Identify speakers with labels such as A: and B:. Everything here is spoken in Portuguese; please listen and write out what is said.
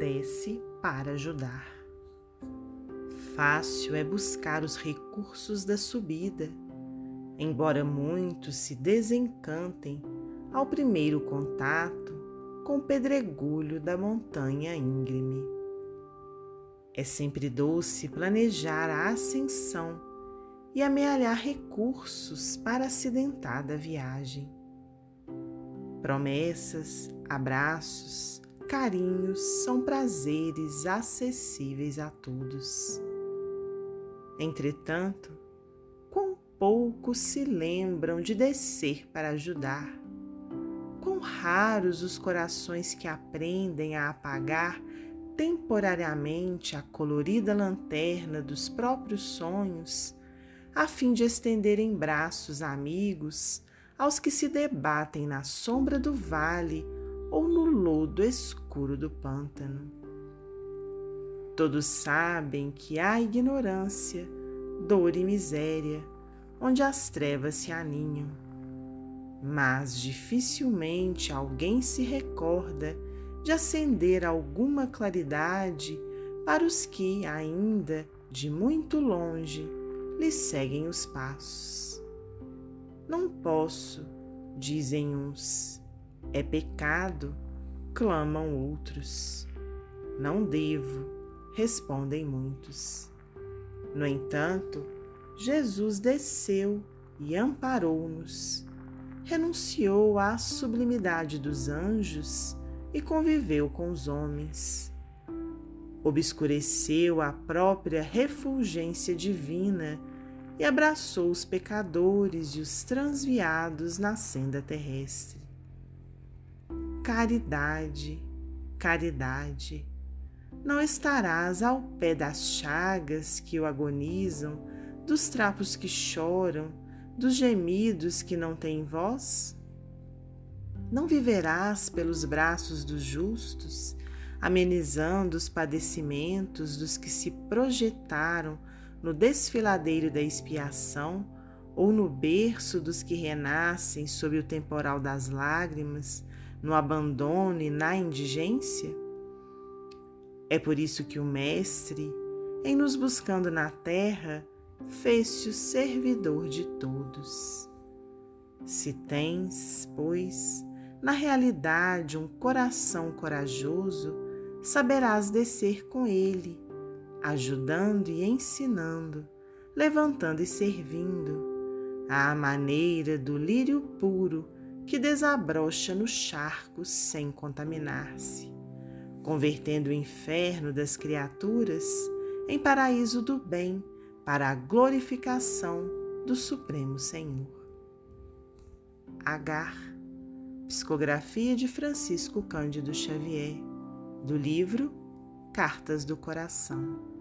A: desce para ajudar. Fácil é buscar os recursos da subida, embora muitos se desencantem ao primeiro contato com o pedregulho da montanha íngreme. É sempre doce planejar a ascensão e amealhar recursos para acidentada viagem. Promessas, abraços, carinhos são prazeres acessíveis a todos. Entretanto, quão poucos se lembram de descer para ajudar Quão raros os corações que aprendem a apagar temporariamente a colorida lanterna dos próprios sonhos, a fim de estenderem braços amigos aos que se debatem na sombra do vale ou no lodo escuro do pântano. Todos sabem que há ignorância, dor e miséria onde as trevas se aninham mas dificilmente alguém se recorda de acender alguma claridade para os que, ainda de muito longe, lhe seguem os passos. Não posso, dizem uns, é pecado, clamam outros. Não devo, respondem muitos. No entanto, Jesus desceu e amparou-nos renunciou à sublimidade dos anjos e conviveu com os homens. Obscureceu a própria refulgência divina e abraçou os pecadores e os transviados na senda terrestre. Caridade, caridade, não estarás ao pé das chagas que o agonizam, dos trapos que choram, dos gemidos que não têm voz? Não viverás pelos braços dos justos, amenizando os padecimentos dos que se projetaram no desfiladeiro da expiação ou no berço dos que renascem sob o temporal das lágrimas, no abandono e na indigência? É por isso que o Mestre, em nos buscando na terra, fez-se o servidor de todos. Se tens, pois, na realidade um coração corajoso, saberás descer com ele, ajudando e ensinando, levantando e servindo, à maneira do lírio puro que desabrocha no charco sem contaminar-se, convertendo o inferno das criaturas em paraíso do bem para a glorificação do Supremo Senhor. Agar, psicografia de Francisco Cândido Xavier, do livro Cartas do Coração.